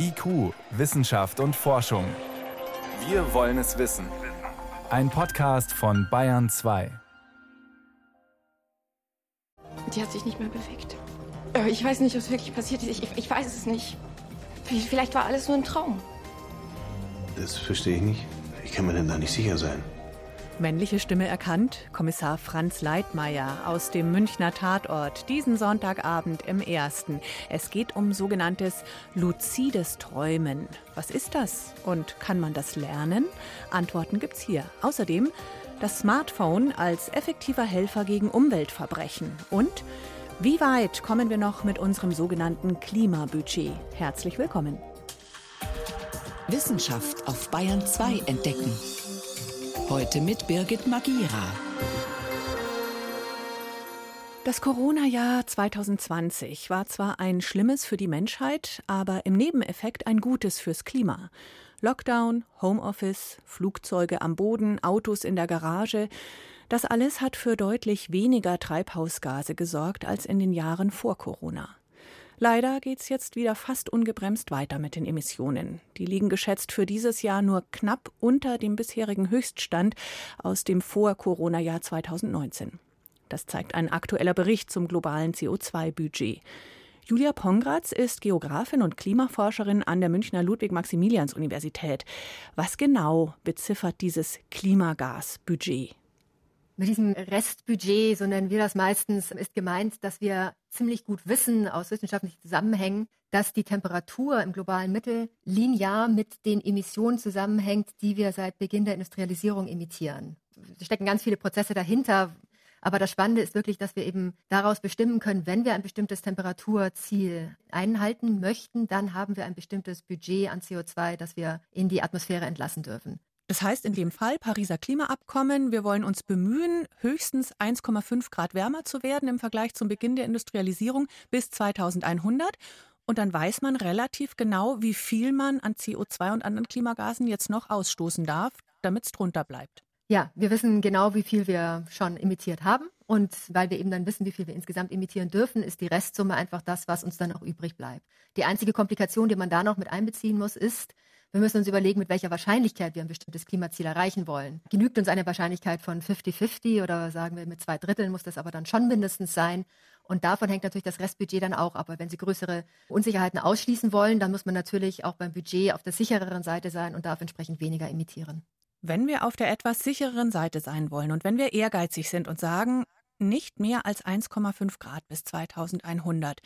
IQ, Wissenschaft und Forschung. Wir wollen es wissen. Ein Podcast von Bayern 2. Die hat sich nicht mehr bewegt. Äh, ich weiß nicht, was wirklich passiert ist. Ich, ich, ich weiß es nicht. Vielleicht war alles nur ein Traum. Das verstehe ich nicht. Ich kann mir denn da nicht sicher sein. Männliche Stimme erkannt, Kommissar Franz Leitmeier aus dem Münchner Tatort, diesen Sonntagabend im ersten. Es geht um sogenanntes luzides Träumen. Was ist das und kann man das lernen? Antworten gibt's hier. Außerdem das Smartphone als effektiver Helfer gegen Umweltverbrechen und wie weit kommen wir noch mit unserem sogenannten Klimabudget? Herzlich willkommen. Wissenschaft auf Bayern 2 entdecken. Heute mit Birgit Magira. Das Corona-Jahr 2020 war zwar ein schlimmes für die Menschheit, aber im Nebeneffekt ein gutes fürs Klima. Lockdown, Homeoffice, Flugzeuge am Boden, Autos in der Garage, das alles hat für deutlich weniger Treibhausgase gesorgt als in den Jahren vor Corona. Leider geht es jetzt wieder fast ungebremst weiter mit den Emissionen. Die liegen geschätzt für dieses Jahr nur knapp unter dem bisherigen Höchststand aus dem Vor-Corona-Jahr 2019. Das zeigt ein aktueller Bericht zum globalen CO2-Budget. Julia Pongratz ist Geografin und Klimaforscherin an der Münchner Ludwig-Maximilians-Universität. Was genau beziffert dieses Klimagasbudget? Mit diesem Restbudget, so nennen wir das meistens, ist gemeint, dass wir ziemlich gut wissen aus wissenschaftlichen Zusammenhängen, dass die Temperatur im globalen Mittel linear mit den Emissionen zusammenhängt, die wir seit Beginn der Industrialisierung emittieren. Es stecken ganz viele Prozesse dahinter. Aber das Spannende ist wirklich, dass wir eben daraus bestimmen können, wenn wir ein bestimmtes Temperaturziel einhalten möchten, dann haben wir ein bestimmtes Budget an CO2, das wir in die Atmosphäre entlassen dürfen. Das heißt in dem Fall Pariser Klimaabkommen, wir wollen uns bemühen, höchstens 1,5 Grad wärmer zu werden im Vergleich zum Beginn der Industrialisierung bis 2100. Und dann weiß man relativ genau, wie viel man an CO2 und anderen Klimagasen jetzt noch ausstoßen darf, damit es drunter bleibt. Ja, wir wissen genau, wie viel wir schon emittiert haben. Und weil wir eben dann wissen, wie viel wir insgesamt emittieren dürfen, ist die Restsumme einfach das, was uns dann auch übrig bleibt. Die einzige Komplikation, die man da noch mit einbeziehen muss, ist, wir müssen uns überlegen, mit welcher Wahrscheinlichkeit wir ein bestimmtes Klimaziel erreichen wollen. Genügt uns eine Wahrscheinlichkeit von 50-50 oder sagen wir mit zwei Dritteln muss das aber dann schon mindestens sein. Und davon hängt natürlich das Restbudget dann auch ab. wenn Sie größere Unsicherheiten ausschließen wollen, dann muss man natürlich auch beim Budget auf der sichereren Seite sein und darf entsprechend weniger emittieren. Wenn wir auf der etwas sichereren Seite sein wollen und wenn wir ehrgeizig sind und sagen, nicht mehr als 1,5 Grad bis 2100,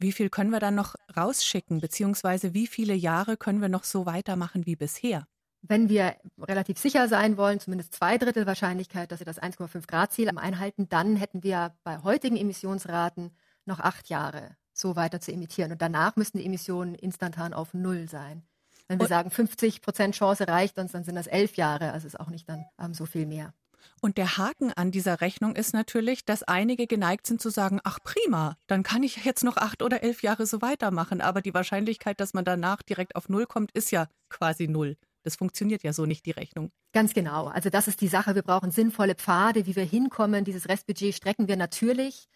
wie viel können wir dann noch rausschicken, beziehungsweise wie viele Jahre können wir noch so weitermachen wie bisher? Wenn wir relativ sicher sein wollen, zumindest zwei Drittel Wahrscheinlichkeit, dass wir das 1,5 Grad Ziel einhalten, dann hätten wir bei heutigen Emissionsraten noch acht Jahre, so weiter zu emittieren. Und danach müssen die Emissionen instantan auf Null sein. Wenn wir Und sagen, 50 Prozent Chance reicht uns, dann sind das elf Jahre, also ist auch nicht dann ähm, so viel mehr. Und der Haken an dieser Rechnung ist natürlich, dass einige geneigt sind zu sagen, ach prima, dann kann ich jetzt noch acht oder elf Jahre so weitermachen. Aber die Wahrscheinlichkeit, dass man danach direkt auf Null kommt, ist ja quasi Null. Das funktioniert ja so nicht, die Rechnung. Ganz genau. Also das ist die Sache. Wir brauchen sinnvolle Pfade, wie wir hinkommen. Dieses Restbudget strecken wir natürlich.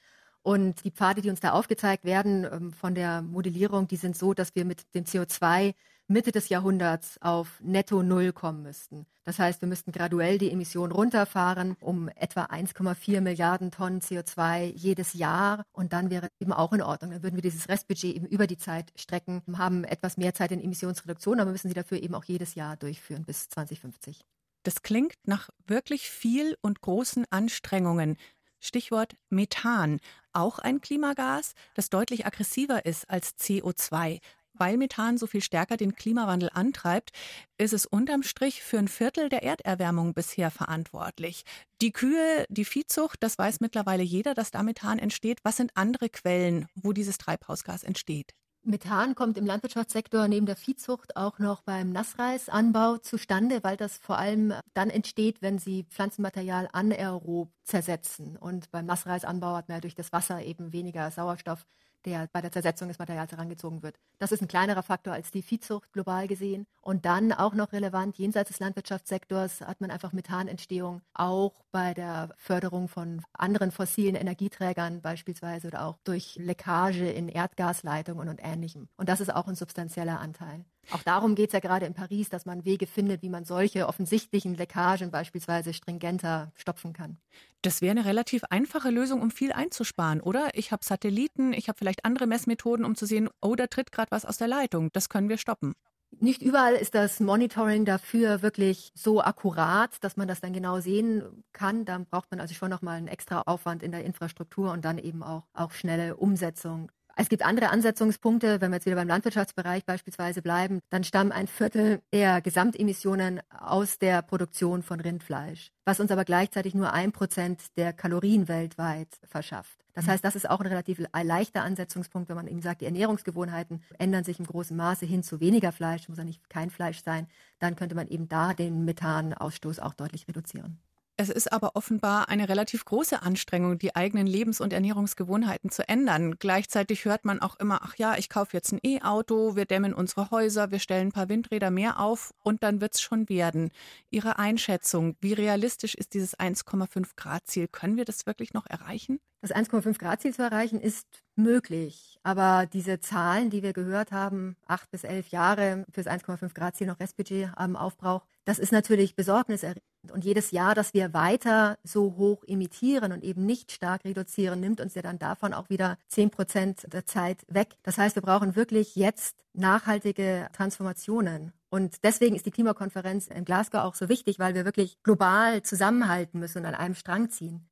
Und die Pfade, die uns da aufgezeigt werden ähm, von der Modellierung, die sind so, dass wir mit dem CO2 Mitte des Jahrhunderts auf netto Null kommen müssten. Das heißt, wir müssten graduell die Emissionen runterfahren um etwa 1,4 Milliarden Tonnen CO2 jedes Jahr. Und dann wäre eben auch in Ordnung. Dann würden wir dieses Restbudget eben über die Zeit strecken, haben etwas mehr Zeit in Emissionsreduktion, aber müssen sie dafür eben auch jedes Jahr durchführen bis 2050. Das klingt nach wirklich viel und großen Anstrengungen. Stichwort Methan, auch ein Klimagas, das deutlich aggressiver ist als CO2 weil Methan so viel stärker den Klimawandel antreibt, ist es unterm Strich für ein Viertel der Erderwärmung bisher verantwortlich. Die Kühe, die Viehzucht, das weiß mittlerweile jeder, dass da Methan entsteht. Was sind andere Quellen, wo dieses Treibhausgas entsteht? Methan kommt im Landwirtschaftssektor neben der Viehzucht auch noch beim Nassreisanbau zustande, weil das vor allem dann entsteht, wenn sie Pflanzenmaterial anaerob zersetzen. Und beim Nassreisanbau hat man ja durch das Wasser eben weniger Sauerstoff der bei der Zersetzung des Materials herangezogen wird. Das ist ein kleinerer Faktor als die Viehzucht global gesehen. Und dann auch noch relevant, jenseits des Landwirtschaftssektors hat man einfach Methanentstehung auch bei der Förderung von anderen fossilen Energieträgern beispielsweise oder auch durch Leckage in Erdgasleitungen und Ähnlichem. Und das ist auch ein substanzieller Anteil. Auch darum geht es ja gerade in Paris, dass man Wege findet, wie man solche offensichtlichen Leckagen beispielsweise stringenter stopfen kann. Das wäre eine relativ einfache Lösung, um viel einzusparen, oder? Ich habe Satelliten, ich habe vielleicht andere Messmethoden, um zu sehen, oh, da tritt gerade was aus der Leitung. Das können wir stoppen. Nicht überall ist das Monitoring dafür wirklich so akkurat, dass man das dann genau sehen kann. Da braucht man also schon nochmal einen extra Aufwand in der Infrastruktur und dann eben auch, auch schnelle Umsetzung. Es gibt andere Ansetzungspunkte, wenn wir jetzt wieder beim Landwirtschaftsbereich beispielsweise bleiben, dann stammen ein Viertel der Gesamtemissionen aus der Produktion von Rindfleisch, was uns aber gleichzeitig nur ein Prozent der Kalorien weltweit verschafft. Das heißt, das ist auch ein relativ leichter Ansetzungspunkt, wenn man eben sagt, die Ernährungsgewohnheiten ändern sich im großen Maße hin zu weniger Fleisch, muss ja nicht kein Fleisch sein, dann könnte man eben da den Methanausstoß auch deutlich reduzieren. Es ist aber offenbar eine relativ große Anstrengung, die eigenen Lebens- und Ernährungsgewohnheiten zu ändern. Gleichzeitig hört man auch immer, ach ja, ich kaufe jetzt ein E-Auto, wir dämmen unsere Häuser, wir stellen ein paar Windräder mehr auf und dann wird es schon werden. Ihre Einschätzung, wie realistisch ist dieses 1,5 Grad Ziel? Können wir das wirklich noch erreichen? Das 1,5 Grad Ziel zu erreichen ist möglich. Aber diese Zahlen, die wir gehört haben, acht bis elf Jahre fürs 1,5 Grad Ziel noch Restbudget am Aufbrauch, das ist natürlich besorgniserregend. Und jedes Jahr, dass wir weiter so hoch emittieren und eben nicht stark reduzieren, nimmt uns ja dann davon auch wieder 10 Prozent der Zeit weg. Das heißt, wir brauchen wirklich jetzt nachhaltige Transformationen. Und deswegen ist die Klimakonferenz in Glasgow auch so wichtig, weil wir wirklich global zusammenhalten müssen und an einem Strang ziehen.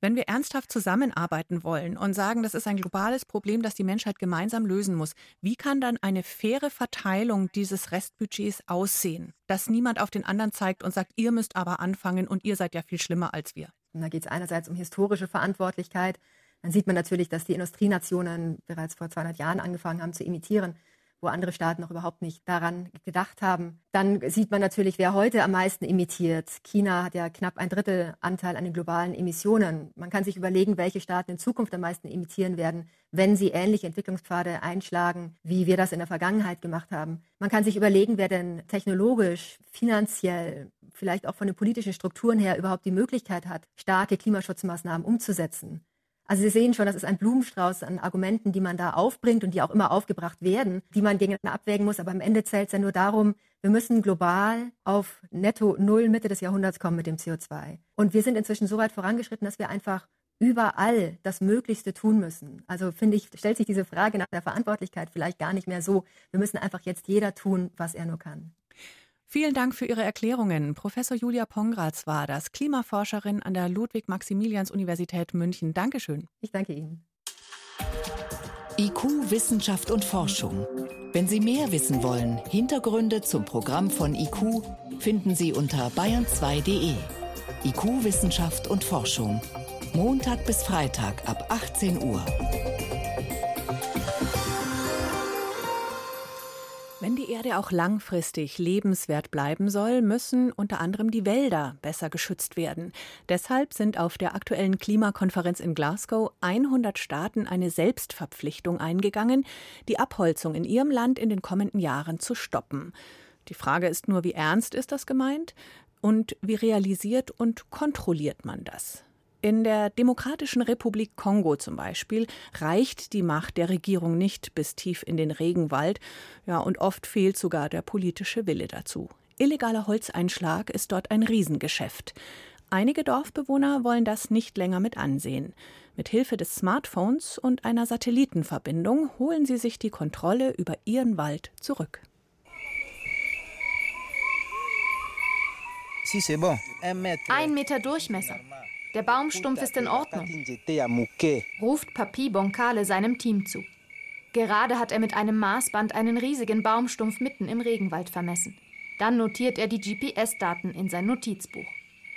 Wenn wir ernsthaft zusammenarbeiten wollen und sagen, das ist ein globales Problem, das die Menschheit gemeinsam lösen muss, wie kann dann eine faire Verteilung dieses Restbudgets aussehen? Dass niemand auf den anderen zeigt und sagt, ihr müsst aber anfangen und ihr seid ja viel schlimmer als wir. Und da geht es einerseits um historische Verantwortlichkeit. Dann sieht man natürlich, dass die Industrienationen bereits vor 200 Jahren angefangen haben zu imitieren wo andere Staaten noch überhaupt nicht daran gedacht haben. Dann sieht man natürlich, wer heute am meisten emittiert. China hat ja knapp ein Drittel Anteil an den globalen Emissionen. Man kann sich überlegen, welche Staaten in Zukunft am meisten emittieren werden, wenn sie ähnliche Entwicklungspfade einschlagen, wie wir das in der Vergangenheit gemacht haben. Man kann sich überlegen, wer denn technologisch, finanziell, vielleicht auch von den politischen Strukturen her überhaupt die Möglichkeit hat, starke Klimaschutzmaßnahmen umzusetzen. Also Sie sehen schon, das ist ein Blumenstrauß an Argumenten, die man da aufbringt und die auch immer aufgebracht werden, die man gegeneinander abwägen muss. Aber am Ende zählt es ja nur darum, wir müssen global auf netto Null Mitte des Jahrhunderts kommen mit dem CO2. Und wir sind inzwischen so weit vorangeschritten, dass wir einfach überall das Möglichste tun müssen. Also finde ich, stellt sich diese Frage nach der Verantwortlichkeit vielleicht gar nicht mehr so. Wir müssen einfach jetzt jeder tun, was er nur kann. Vielen Dank für Ihre Erklärungen. Professor Julia Pongratz war das, Klimaforscherin an der Ludwig-Maximilians-Universität München. Dankeschön. Ich danke Ihnen. IQ, Wissenschaft und Forschung. Wenn Sie mehr wissen wollen, Hintergründe zum Programm von IQ finden Sie unter bayern2.de. IQ, Wissenschaft und Forschung. Montag bis Freitag ab 18 Uhr. Wenn die Erde auch langfristig lebenswert bleiben soll, müssen unter anderem die Wälder besser geschützt werden. Deshalb sind auf der aktuellen Klimakonferenz in Glasgow 100 Staaten eine Selbstverpflichtung eingegangen, die Abholzung in ihrem Land in den kommenden Jahren zu stoppen. Die Frage ist nur, wie ernst ist das gemeint und wie realisiert und kontrolliert man das? In der Demokratischen Republik Kongo zum Beispiel reicht die Macht der Regierung nicht bis tief in den Regenwald, ja, und oft fehlt sogar der politische Wille dazu. Illegaler Holzeinschlag ist dort ein Riesengeschäft. Einige Dorfbewohner wollen das nicht länger mit ansehen. Mit Hilfe des Smartphones und einer Satellitenverbindung holen sie sich die Kontrolle über ihren Wald zurück. Ein Meter Durchmesser. Der Baumstumpf ist in Ordnung, ruft Papi Bonkale seinem Team zu. Gerade hat er mit einem Maßband einen riesigen Baumstumpf mitten im Regenwald vermessen. Dann notiert er die GPS-Daten in sein Notizbuch.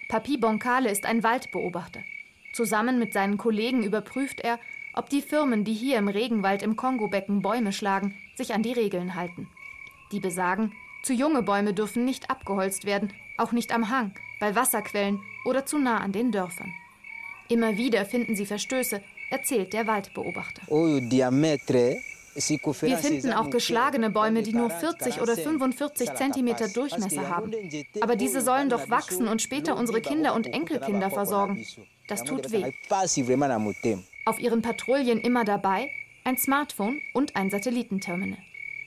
Papi Bonkale ist ein Waldbeobachter. Zusammen mit seinen Kollegen überprüft er, ob die Firmen, die hier im Regenwald im Kongobecken Bäume schlagen, sich an die Regeln halten. Die besagen, zu junge Bäume dürfen nicht abgeholzt werden, auch nicht am Hang, bei Wasserquellen oder zu nah an den Dörfern. Immer wieder finden sie Verstöße erzählt der Waldbeobachter. Wir finden auch geschlagene Bäume, die nur 40 oder 45 Zentimeter Durchmesser haben. Aber diese sollen doch wachsen und später unsere Kinder und Enkelkinder versorgen. Das tut weh. Auf ihren Patrouillen immer dabei ein Smartphone und ein Satellitenterminal.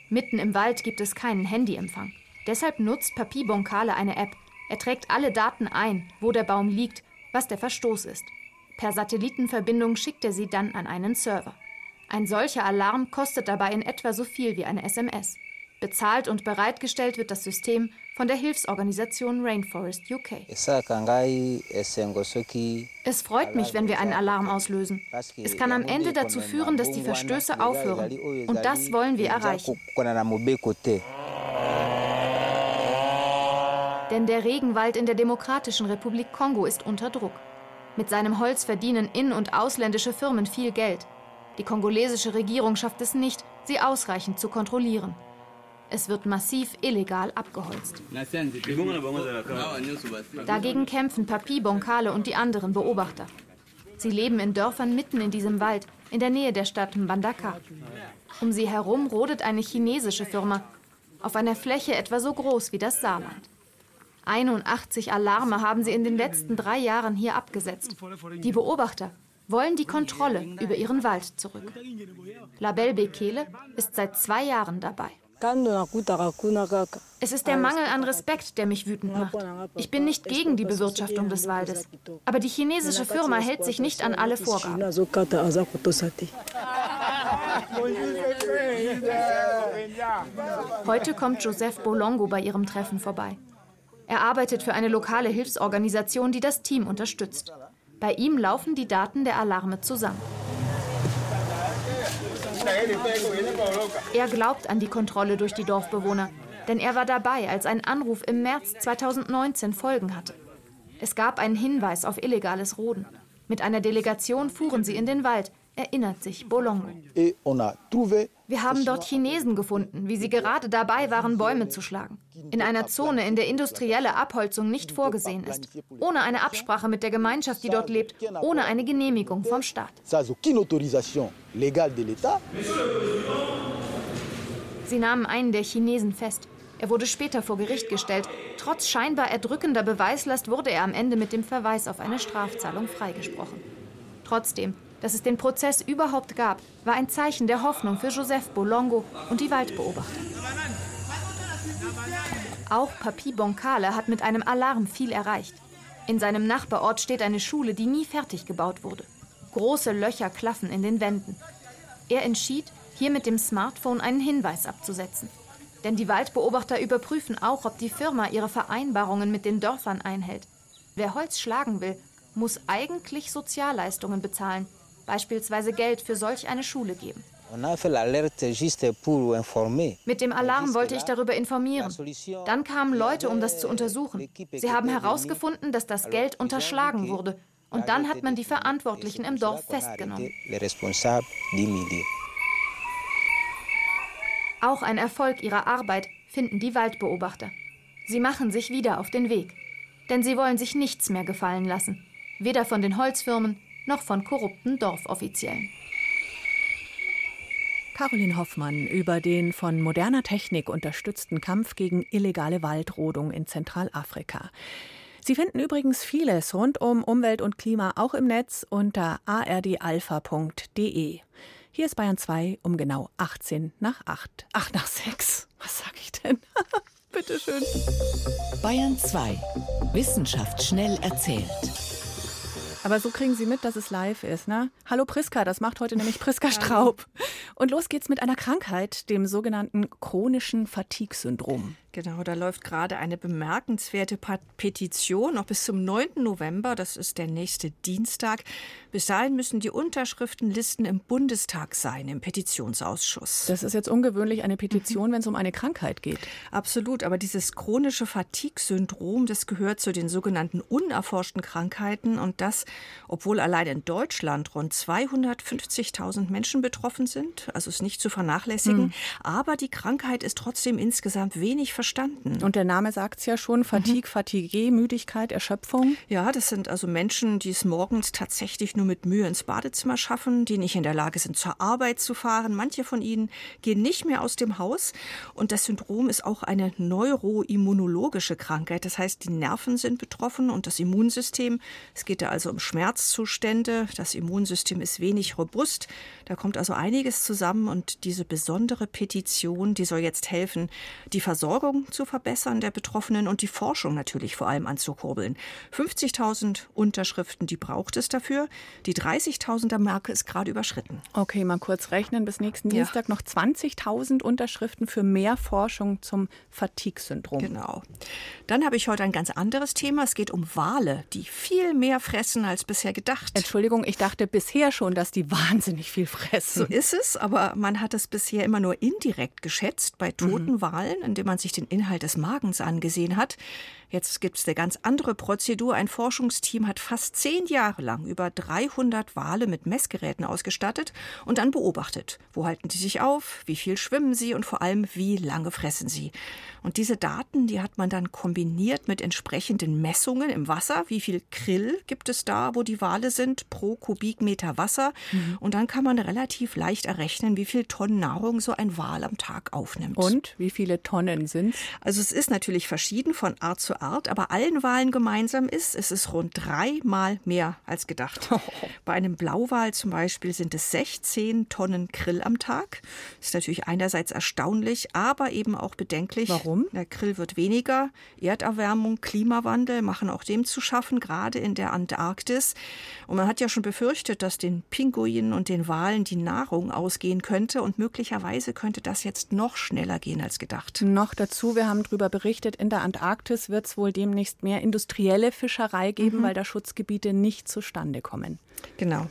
Mitten im Wald gibt es keinen Handyempfang. Deshalb nutzt Papi Boncale eine App. Er trägt alle Daten ein, wo der Baum liegt, was der Verstoß ist. Per Satellitenverbindung schickt er sie dann an einen Server. Ein solcher Alarm kostet dabei in etwa so viel wie eine SMS. Bezahlt und bereitgestellt wird das System von der Hilfsorganisation Rainforest UK. Es freut mich, wenn wir einen Alarm auslösen. Es kann am Ende dazu führen, dass die Verstöße aufhören. Und das wollen wir erreichen. Denn der Regenwald in der Demokratischen Republik Kongo ist unter Druck. Mit seinem Holz verdienen in- und ausländische Firmen viel Geld. Die kongolesische Regierung schafft es nicht, sie ausreichend zu kontrollieren. Es wird massiv illegal abgeholzt. Dagegen kämpfen Papi, Bonkale und die anderen Beobachter. Sie leben in Dörfern mitten in diesem Wald, in der Nähe der Stadt Mbandaka. Um sie herum rodet eine chinesische Firma, auf einer Fläche etwa so groß wie das Saarland. 81 Alarme haben sie in den letzten drei Jahren hier abgesetzt. Die Beobachter wollen die Kontrolle über ihren Wald zurück. Label Bekele ist seit zwei Jahren dabei. Es ist der Mangel an Respekt, der mich wütend macht. Ich bin nicht gegen die Bewirtschaftung des Waldes. Aber die chinesische Firma hält sich nicht an alle Vorgaben. Heute kommt Joseph Bolongo bei ihrem Treffen vorbei. Er arbeitet für eine lokale Hilfsorganisation, die das Team unterstützt. Bei ihm laufen die Daten der Alarme zusammen. Er glaubt an die Kontrolle durch die Dorfbewohner, denn er war dabei, als ein Anruf im März 2019 Folgen hatte. Es gab einen Hinweis auf illegales Roden. Mit einer Delegation fuhren sie in den Wald, erinnert sich Bolongo. Wir haben dort Chinesen gefunden, wie sie gerade dabei waren, Bäume zu schlagen. In einer Zone, in der industrielle Abholzung nicht vorgesehen ist. Ohne eine Absprache mit der Gemeinschaft, die dort lebt. Ohne eine Genehmigung vom Staat. Sie nahmen einen der Chinesen fest. Er wurde später vor Gericht gestellt. Trotz scheinbar erdrückender Beweislast wurde er am Ende mit dem Verweis auf eine Strafzahlung freigesprochen. Trotzdem, dass es den Prozess überhaupt gab, war ein Zeichen der Hoffnung für Joseph Bolongo und die Waldbeobachter. Auch Papi Boncale hat mit einem Alarm viel erreicht. In seinem Nachbarort steht eine Schule, die nie fertig gebaut wurde. Große Löcher klaffen in den Wänden. Er entschied, hier mit dem Smartphone einen Hinweis abzusetzen. Denn die Waldbeobachter überprüfen auch, ob die Firma ihre Vereinbarungen mit den Dörfern einhält. Wer Holz schlagen will, muss eigentlich Sozialleistungen bezahlen, beispielsweise Geld für solch eine Schule geben. Mit dem Alarm wollte ich darüber informieren. Dann kamen Leute, um das zu untersuchen. Sie haben herausgefunden, dass das Geld unterschlagen wurde. Und dann hat man die Verantwortlichen im Dorf festgenommen. Auch ein Erfolg ihrer Arbeit finden die Waldbeobachter. Sie machen sich wieder auf den Weg. Denn sie wollen sich nichts mehr gefallen lassen. Weder von den Holzfirmen noch von korrupten Dorfoffiziellen. Caroline Hoffmann über den von moderner Technik unterstützten Kampf gegen illegale Waldrodung in Zentralafrika. Sie finden übrigens vieles rund um Umwelt und Klima auch im Netz unter ardalpha.de. Hier ist Bayern 2 um genau 18 nach 8. Ach, nach 6. Was sag ich denn? Bitteschön. Bayern 2. Wissenschaft schnell erzählt. Aber so kriegen Sie mit, dass es live ist, ne? Hallo Priska, das macht heute nämlich Priska Straub. Und los geht's mit einer Krankheit, dem sogenannten chronischen Fatigue-Syndrom. Genau, da läuft gerade eine bemerkenswerte Petition noch bis zum 9. November. Das ist der nächste Dienstag. Bis dahin müssen die Unterschriftenlisten im Bundestag sein, im Petitionsausschuss. Das ist jetzt ungewöhnlich, eine Petition, mhm. wenn es um eine Krankheit geht. Absolut, aber dieses chronische Fatigue-Syndrom, das gehört zu den sogenannten unerforschten Krankheiten. Und das, obwohl allein in Deutschland rund 250.000 Menschen betroffen sind. also ist nicht zu vernachlässigen. Mhm. Aber die Krankheit ist trotzdem insgesamt wenig verstanden. Und der Name sagt es ja schon, Fatigue, mhm. Fatigue, Müdigkeit, Erschöpfung. Ja, das sind also Menschen, die es morgens tatsächlich nur mit Mühe ins Badezimmer schaffen, die nicht in der Lage sind, zur Arbeit zu fahren. Manche von ihnen gehen nicht mehr aus dem Haus. Und das Syndrom ist auch eine neuroimmunologische Krankheit. Das heißt, die Nerven sind betroffen und das Immunsystem. Es geht da also um Schmerzzustände. Das Immunsystem ist wenig robust. Da kommt also einiges zusammen und diese besondere Petition, die soll jetzt helfen, die Versorgung zu verbessern der Betroffenen und die Forschung natürlich vor allem anzukurbeln. 50.000 Unterschriften, die braucht es dafür. Die 30.000er Marke ist gerade überschritten. Okay, mal kurz rechnen. Bis nächsten ja. Dienstag noch 20.000 Unterschriften für mehr Forschung zum Fatigue-Syndrom. Genau. Dann habe ich heute ein ganz anderes Thema. Es geht um Wale, die viel mehr fressen als bisher gedacht. Entschuldigung, ich dachte bisher schon, dass die wahnsinnig viel fressen. So ist es, aber man hat es bisher immer nur indirekt geschätzt bei toten mhm. Walen, indem man sich den Inhalt des Magens angesehen hat. Jetzt gibt es eine ganz andere Prozedur. Ein Forschungsteam hat fast zehn Jahre lang über 300 Wale mit Messgeräten ausgestattet und dann beobachtet. Wo halten sie sich auf? Wie viel schwimmen sie? Und vor allem, wie lange fressen sie? Und diese Daten, die hat man dann kombiniert mit entsprechenden Messungen im Wasser. Wie viel Krill gibt es da, wo die Wale sind, pro Kubikmeter Wasser? Mhm. Und dann kann man relativ leicht errechnen, wie viel Tonnen Nahrung so ein Wal am Tag aufnimmt. Und wie viele Tonnen sind es? Also es ist natürlich verschieden von Art zu Art, aber allen Walen gemeinsam ist, es ist rund dreimal mehr als gedacht. Oh. Bei einem Blauwal zum Beispiel sind es 16 Tonnen Krill am Tag. Das ist natürlich einerseits erstaunlich, aber eben auch bedenklich. Warum? Warum? Der Grill wird weniger. Erderwärmung, Klimawandel machen auch dem zu schaffen, gerade in der Antarktis. Und man hat ja schon befürchtet, dass den Pinguinen und den Walen die Nahrung ausgehen könnte. Und möglicherweise könnte das jetzt noch schneller gehen als gedacht. Noch dazu, wir haben darüber berichtet, in der Antarktis wird es wohl demnächst mehr industrielle Fischerei geben, mhm. weil da Schutzgebiete nicht zustande kommen. Genau.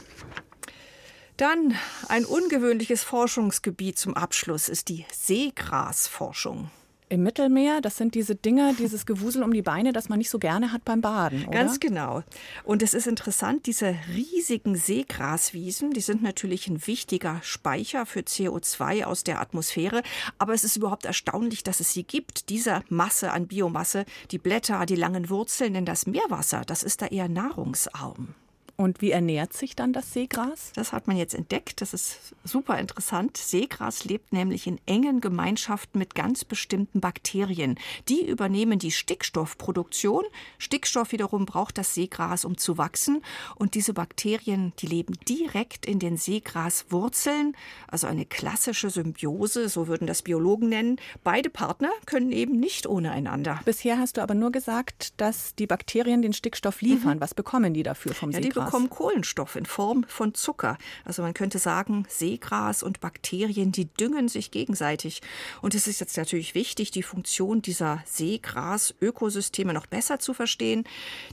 Dann ein ungewöhnliches Forschungsgebiet zum Abschluss ist die Seegrasforschung. Im Mittelmeer, das sind diese Dinger, dieses Gewusel um die Beine, das man nicht so gerne hat beim Baden, oder? Ganz genau. Und es ist interessant, diese riesigen Seegraswiesen, die sind natürlich ein wichtiger Speicher für CO2 aus der Atmosphäre. Aber es ist überhaupt erstaunlich, dass es sie gibt, diese Masse an Biomasse, die Blätter, die langen Wurzeln, denn das Meerwasser, das ist da eher nahrungsarm. Und wie ernährt sich dann das Seegras? Das hat man jetzt entdeckt. Das ist super interessant. Seegras lebt nämlich in engen Gemeinschaften mit ganz bestimmten Bakterien. Die übernehmen die Stickstoffproduktion. Stickstoff wiederum braucht das Seegras, um zu wachsen. Und diese Bakterien, die leben direkt in den Seegraswurzeln. Also eine klassische Symbiose, so würden das Biologen nennen. Beide Partner können eben nicht ohne einander. Bisher hast du aber nur gesagt, dass die Bakterien den Stickstoff liefern. Mhm. Was bekommen die dafür vom ja, Seegras? Bekommen Kohlenstoff in Form von Zucker. Also man könnte sagen, Seegras und Bakterien, die düngen sich gegenseitig. Und es ist jetzt natürlich wichtig, die Funktion dieser Seegras-Ökosysteme noch besser zu verstehen.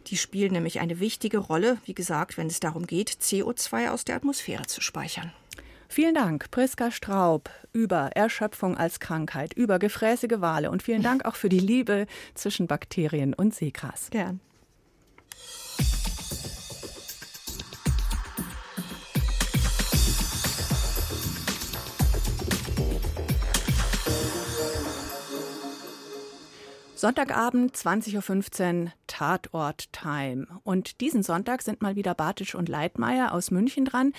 Die spielen nämlich eine wichtige Rolle, wie gesagt, wenn es darum geht, CO2 aus der Atmosphäre zu speichern. Vielen Dank, Priska Straub, über Erschöpfung als Krankheit, über gefräßige Wale und vielen Dank auch für die Liebe zwischen Bakterien und Seegras. Gern. Sonntagabend, 20.15 Uhr, Tatort-Time. Und diesen Sonntag sind mal wieder Bartisch und Leitmeier aus München dran.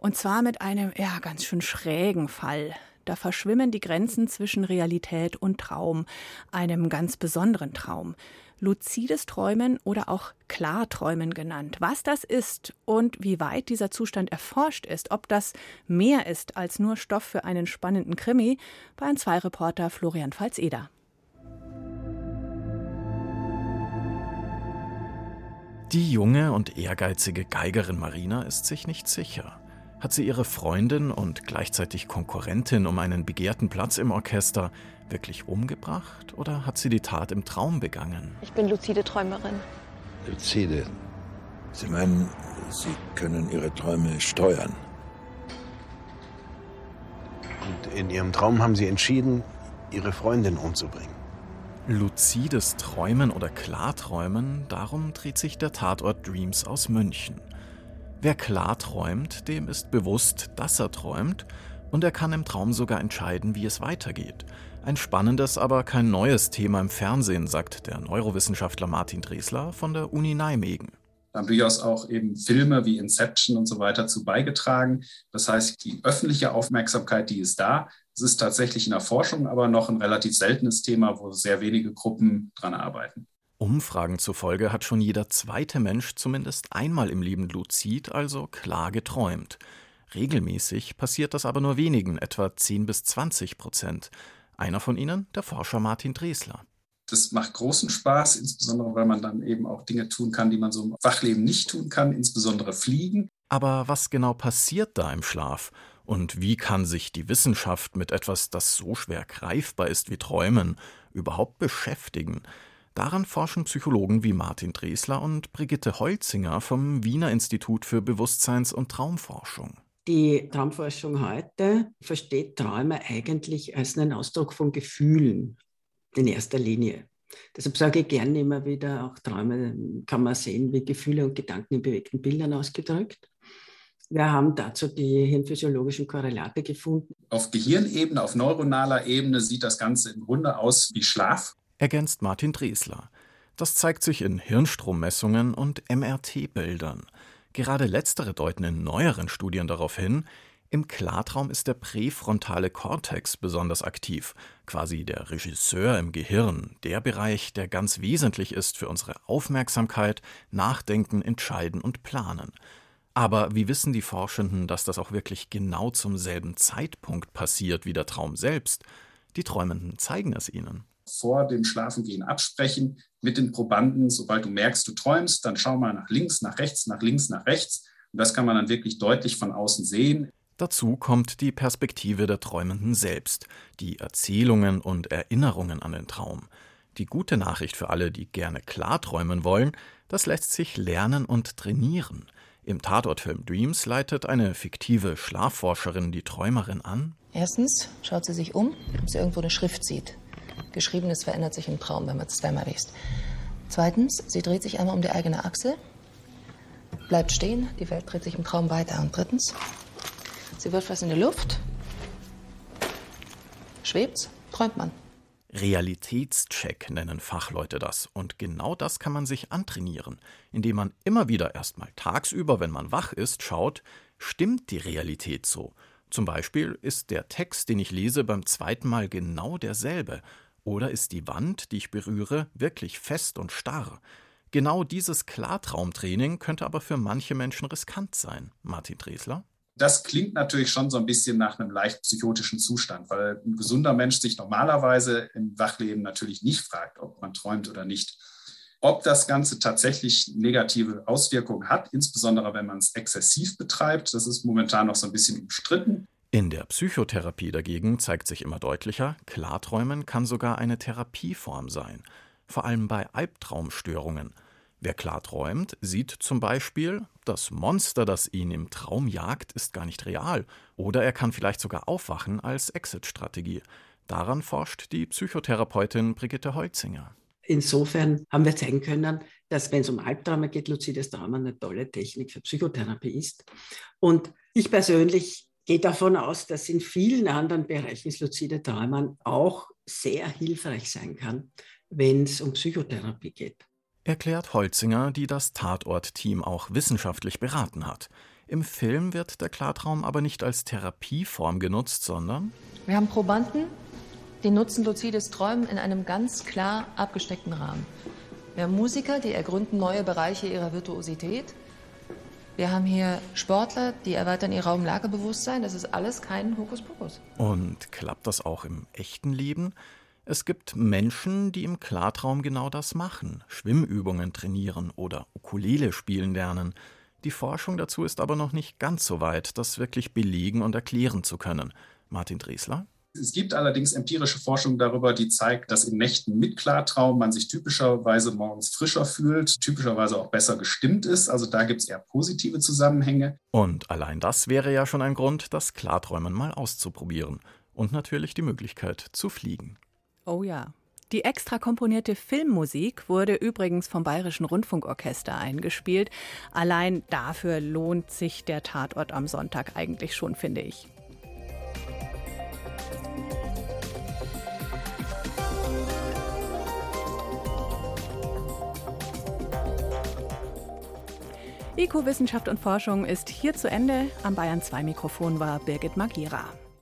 Und zwar mit einem, ja, ganz schön schrägen Fall. Da verschwimmen die Grenzen zwischen Realität und Traum, einem ganz besonderen Traum. Luzides Träumen oder auch Klarträumen genannt. Was das ist und wie weit dieser Zustand erforscht ist, ob das mehr ist als nur Stoff für einen spannenden Krimi, bei ein Zwei-Reporter Florian Pfalz-Eder. Die junge und ehrgeizige Geigerin Marina ist sich nicht sicher. Hat sie ihre Freundin und gleichzeitig Konkurrentin um einen begehrten Platz im Orchester wirklich umgebracht oder hat sie die Tat im Traum begangen? Ich bin luzide Träumerin. Luzide? Sie meinen, Sie können Ihre Träume steuern? Und in Ihrem Traum haben Sie entschieden, Ihre Freundin umzubringen. Luzides Träumen oder Klarträumen, darum dreht sich der Tatort Dreams aus München. Wer klar träumt, dem ist bewusst, dass er träumt, Und er kann im Traum sogar entscheiden, wie es weitergeht. Ein spannendes, aber kein neues Thema im Fernsehen, sagt der Neurowissenschaftler Martin Dresler von der Uni Nijmegen. Da haben durchaus auch eben Filme wie Inception und so weiter zu beigetragen. Das heißt, die öffentliche Aufmerksamkeit, die ist da. Es ist tatsächlich in der Forschung aber noch ein relativ seltenes Thema, wo sehr wenige Gruppen dran arbeiten. Umfragen zufolge hat schon jeder zweite Mensch zumindest einmal im Leben luzid, also klar geträumt. Regelmäßig passiert das aber nur wenigen, etwa 10 bis 20 Prozent. Einer von ihnen, der Forscher Martin Dresler. Das macht großen Spaß, insbesondere weil man dann eben auch Dinge tun kann, die man so im Wachleben nicht tun kann, insbesondere fliegen. Aber was genau passiert da im Schlaf? Und wie kann sich die Wissenschaft mit etwas, das so schwer greifbar ist wie Träumen, überhaupt beschäftigen? Daran forschen Psychologen wie Martin Dresler und Brigitte Holzinger vom Wiener Institut für Bewusstseins- und Traumforschung. Die Traumforschung heute versteht Träume eigentlich als einen Ausdruck von Gefühlen in erster Linie. Deshalb sage ich gerne immer wieder, auch Träume kann man sehen wie Gefühle und Gedanken in bewegten Bildern ausgedrückt. Wir haben dazu die hirnphysiologischen Korrelate gefunden. Auf Gehirnebene, auf neuronaler Ebene sieht das Ganze im Grunde aus wie Schlaf. Ergänzt Martin Dresler. Das zeigt sich in Hirnstrommessungen und MRT-Bildern. Gerade letztere deuten in neueren Studien darauf hin, im Klartraum ist der präfrontale Kortex besonders aktiv, quasi der Regisseur im Gehirn, der Bereich, der ganz wesentlich ist für unsere Aufmerksamkeit, Nachdenken, Entscheiden und Planen. Aber wie wissen die Forschenden, dass das auch wirklich genau zum selben Zeitpunkt passiert wie der Traum selbst? Die Träumenden zeigen es ihnen vor dem Schlafengehen absprechen mit den Probanden. Sobald du merkst, du träumst, dann schau mal nach links, nach rechts, nach links, nach rechts. Und das kann man dann wirklich deutlich von außen sehen. Dazu kommt die Perspektive der Träumenden selbst, die Erzählungen und Erinnerungen an den Traum. Die gute Nachricht für alle, die gerne klarträumen wollen, das lässt sich lernen und trainieren. Im Tatortfilm Dreams leitet eine fiktive Schlafforscherin die Träumerin an. Erstens schaut sie sich um, ob sie irgendwo eine Schrift sieht. Geschriebenes verändert sich im Traum, wenn man es zweimal liest. Zweitens, sie dreht sich einmal um die eigene Achse, bleibt stehen, die Welt dreht sich im Traum weiter. Und drittens, Sie wirft was in die Luft. Schwebt's, träumt man. Realitätscheck nennen Fachleute das. Und genau das kann man sich antrainieren, indem man immer wieder erstmal tagsüber, wenn man wach ist, schaut, stimmt die Realität so? Zum Beispiel ist der Text, den ich lese, beim zweiten Mal genau derselbe. Oder ist die Wand, die ich berühre, wirklich fest und starr? Genau dieses Klartraumtraining könnte aber für manche Menschen riskant sein. Martin Dresler? Das klingt natürlich schon so ein bisschen nach einem leicht psychotischen Zustand, weil ein gesunder Mensch sich normalerweise im Wachleben natürlich nicht fragt, ob man träumt oder nicht. Ob das Ganze tatsächlich negative Auswirkungen hat, insbesondere wenn man es exzessiv betreibt, das ist momentan noch so ein bisschen umstritten. In der Psychotherapie dagegen zeigt sich immer deutlicher, Klarträumen kann sogar eine Therapieform sein, vor allem bei Albtraumstörungen. Wer klar träumt, sieht zum Beispiel, das Monster, das ihn im Traum jagt, ist gar nicht real. Oder er kann vielleicht sogar aufwachen als Exit-Strategie. Daran forscht die Psychotherapeutin Brigitte Holzinger. Insofern haben wir zeigen können, dass wenn es um Albträume geht, luzides Träumen eine tolle Technik für Psychotherapie ist. Und ich persönlich gehe davon aus, dass in vielen anderen Bereichen das luzide Träumen auch sehr hilfreich sein kann, wenn es um Psychotherapie geht erklärt Holzinger, die das Tatort-Team auch wissenschaftlich beraten hat. Im Film wird der Klartraum aber nicht als Therapieform genutzt, sondern wir haben Probanden, die nutzen luzides Träumen in einem ganz klar abgesteckten Rahmen. Wir haben Musiker, die ergründen neue Bereiche ihrer Virtuosität. Wir haben hier Sportler, die erweitern ihr Raumlagebewusstsein. Das ist alles kein Hokuspokus. Und klappt das auch im echten Leben? Es gibt Menschen, die im Klartraum genau das machen, Schwimmübungen trainieren oder Ukulele spielen lernen. Die Forschung dazu ist aber noch nicht ganz so weit, das wirklich belegen und erklären zu können. Martin Dresler? Es gibt allerdings empirische Forschung darüber, die zeigt, dass in Nächten mit Klartraum man sich typischerweise morgens frischer fühlt, typischerweise auch besser gestimmt ist. Also da gibt es eher positive Zusammenhänge. Und allein das wäre ja schon ein Grund, das Klarträumen mal auszuprobieren. Und natürlich die Möglichkeit zu fliegen. Oh ja. Die extra komponierte Filmmusik wurde übrigens vom Bayerischen Rundfunkorchester eingespielt. Allein dafür lohnt sich der Tatort am Sonntag eigentlich schon, finde ich. Eco-Wissenschaft und Forschung ist hier zu Ende. Am Bayern 2 Mikrofon war Birgit Magira.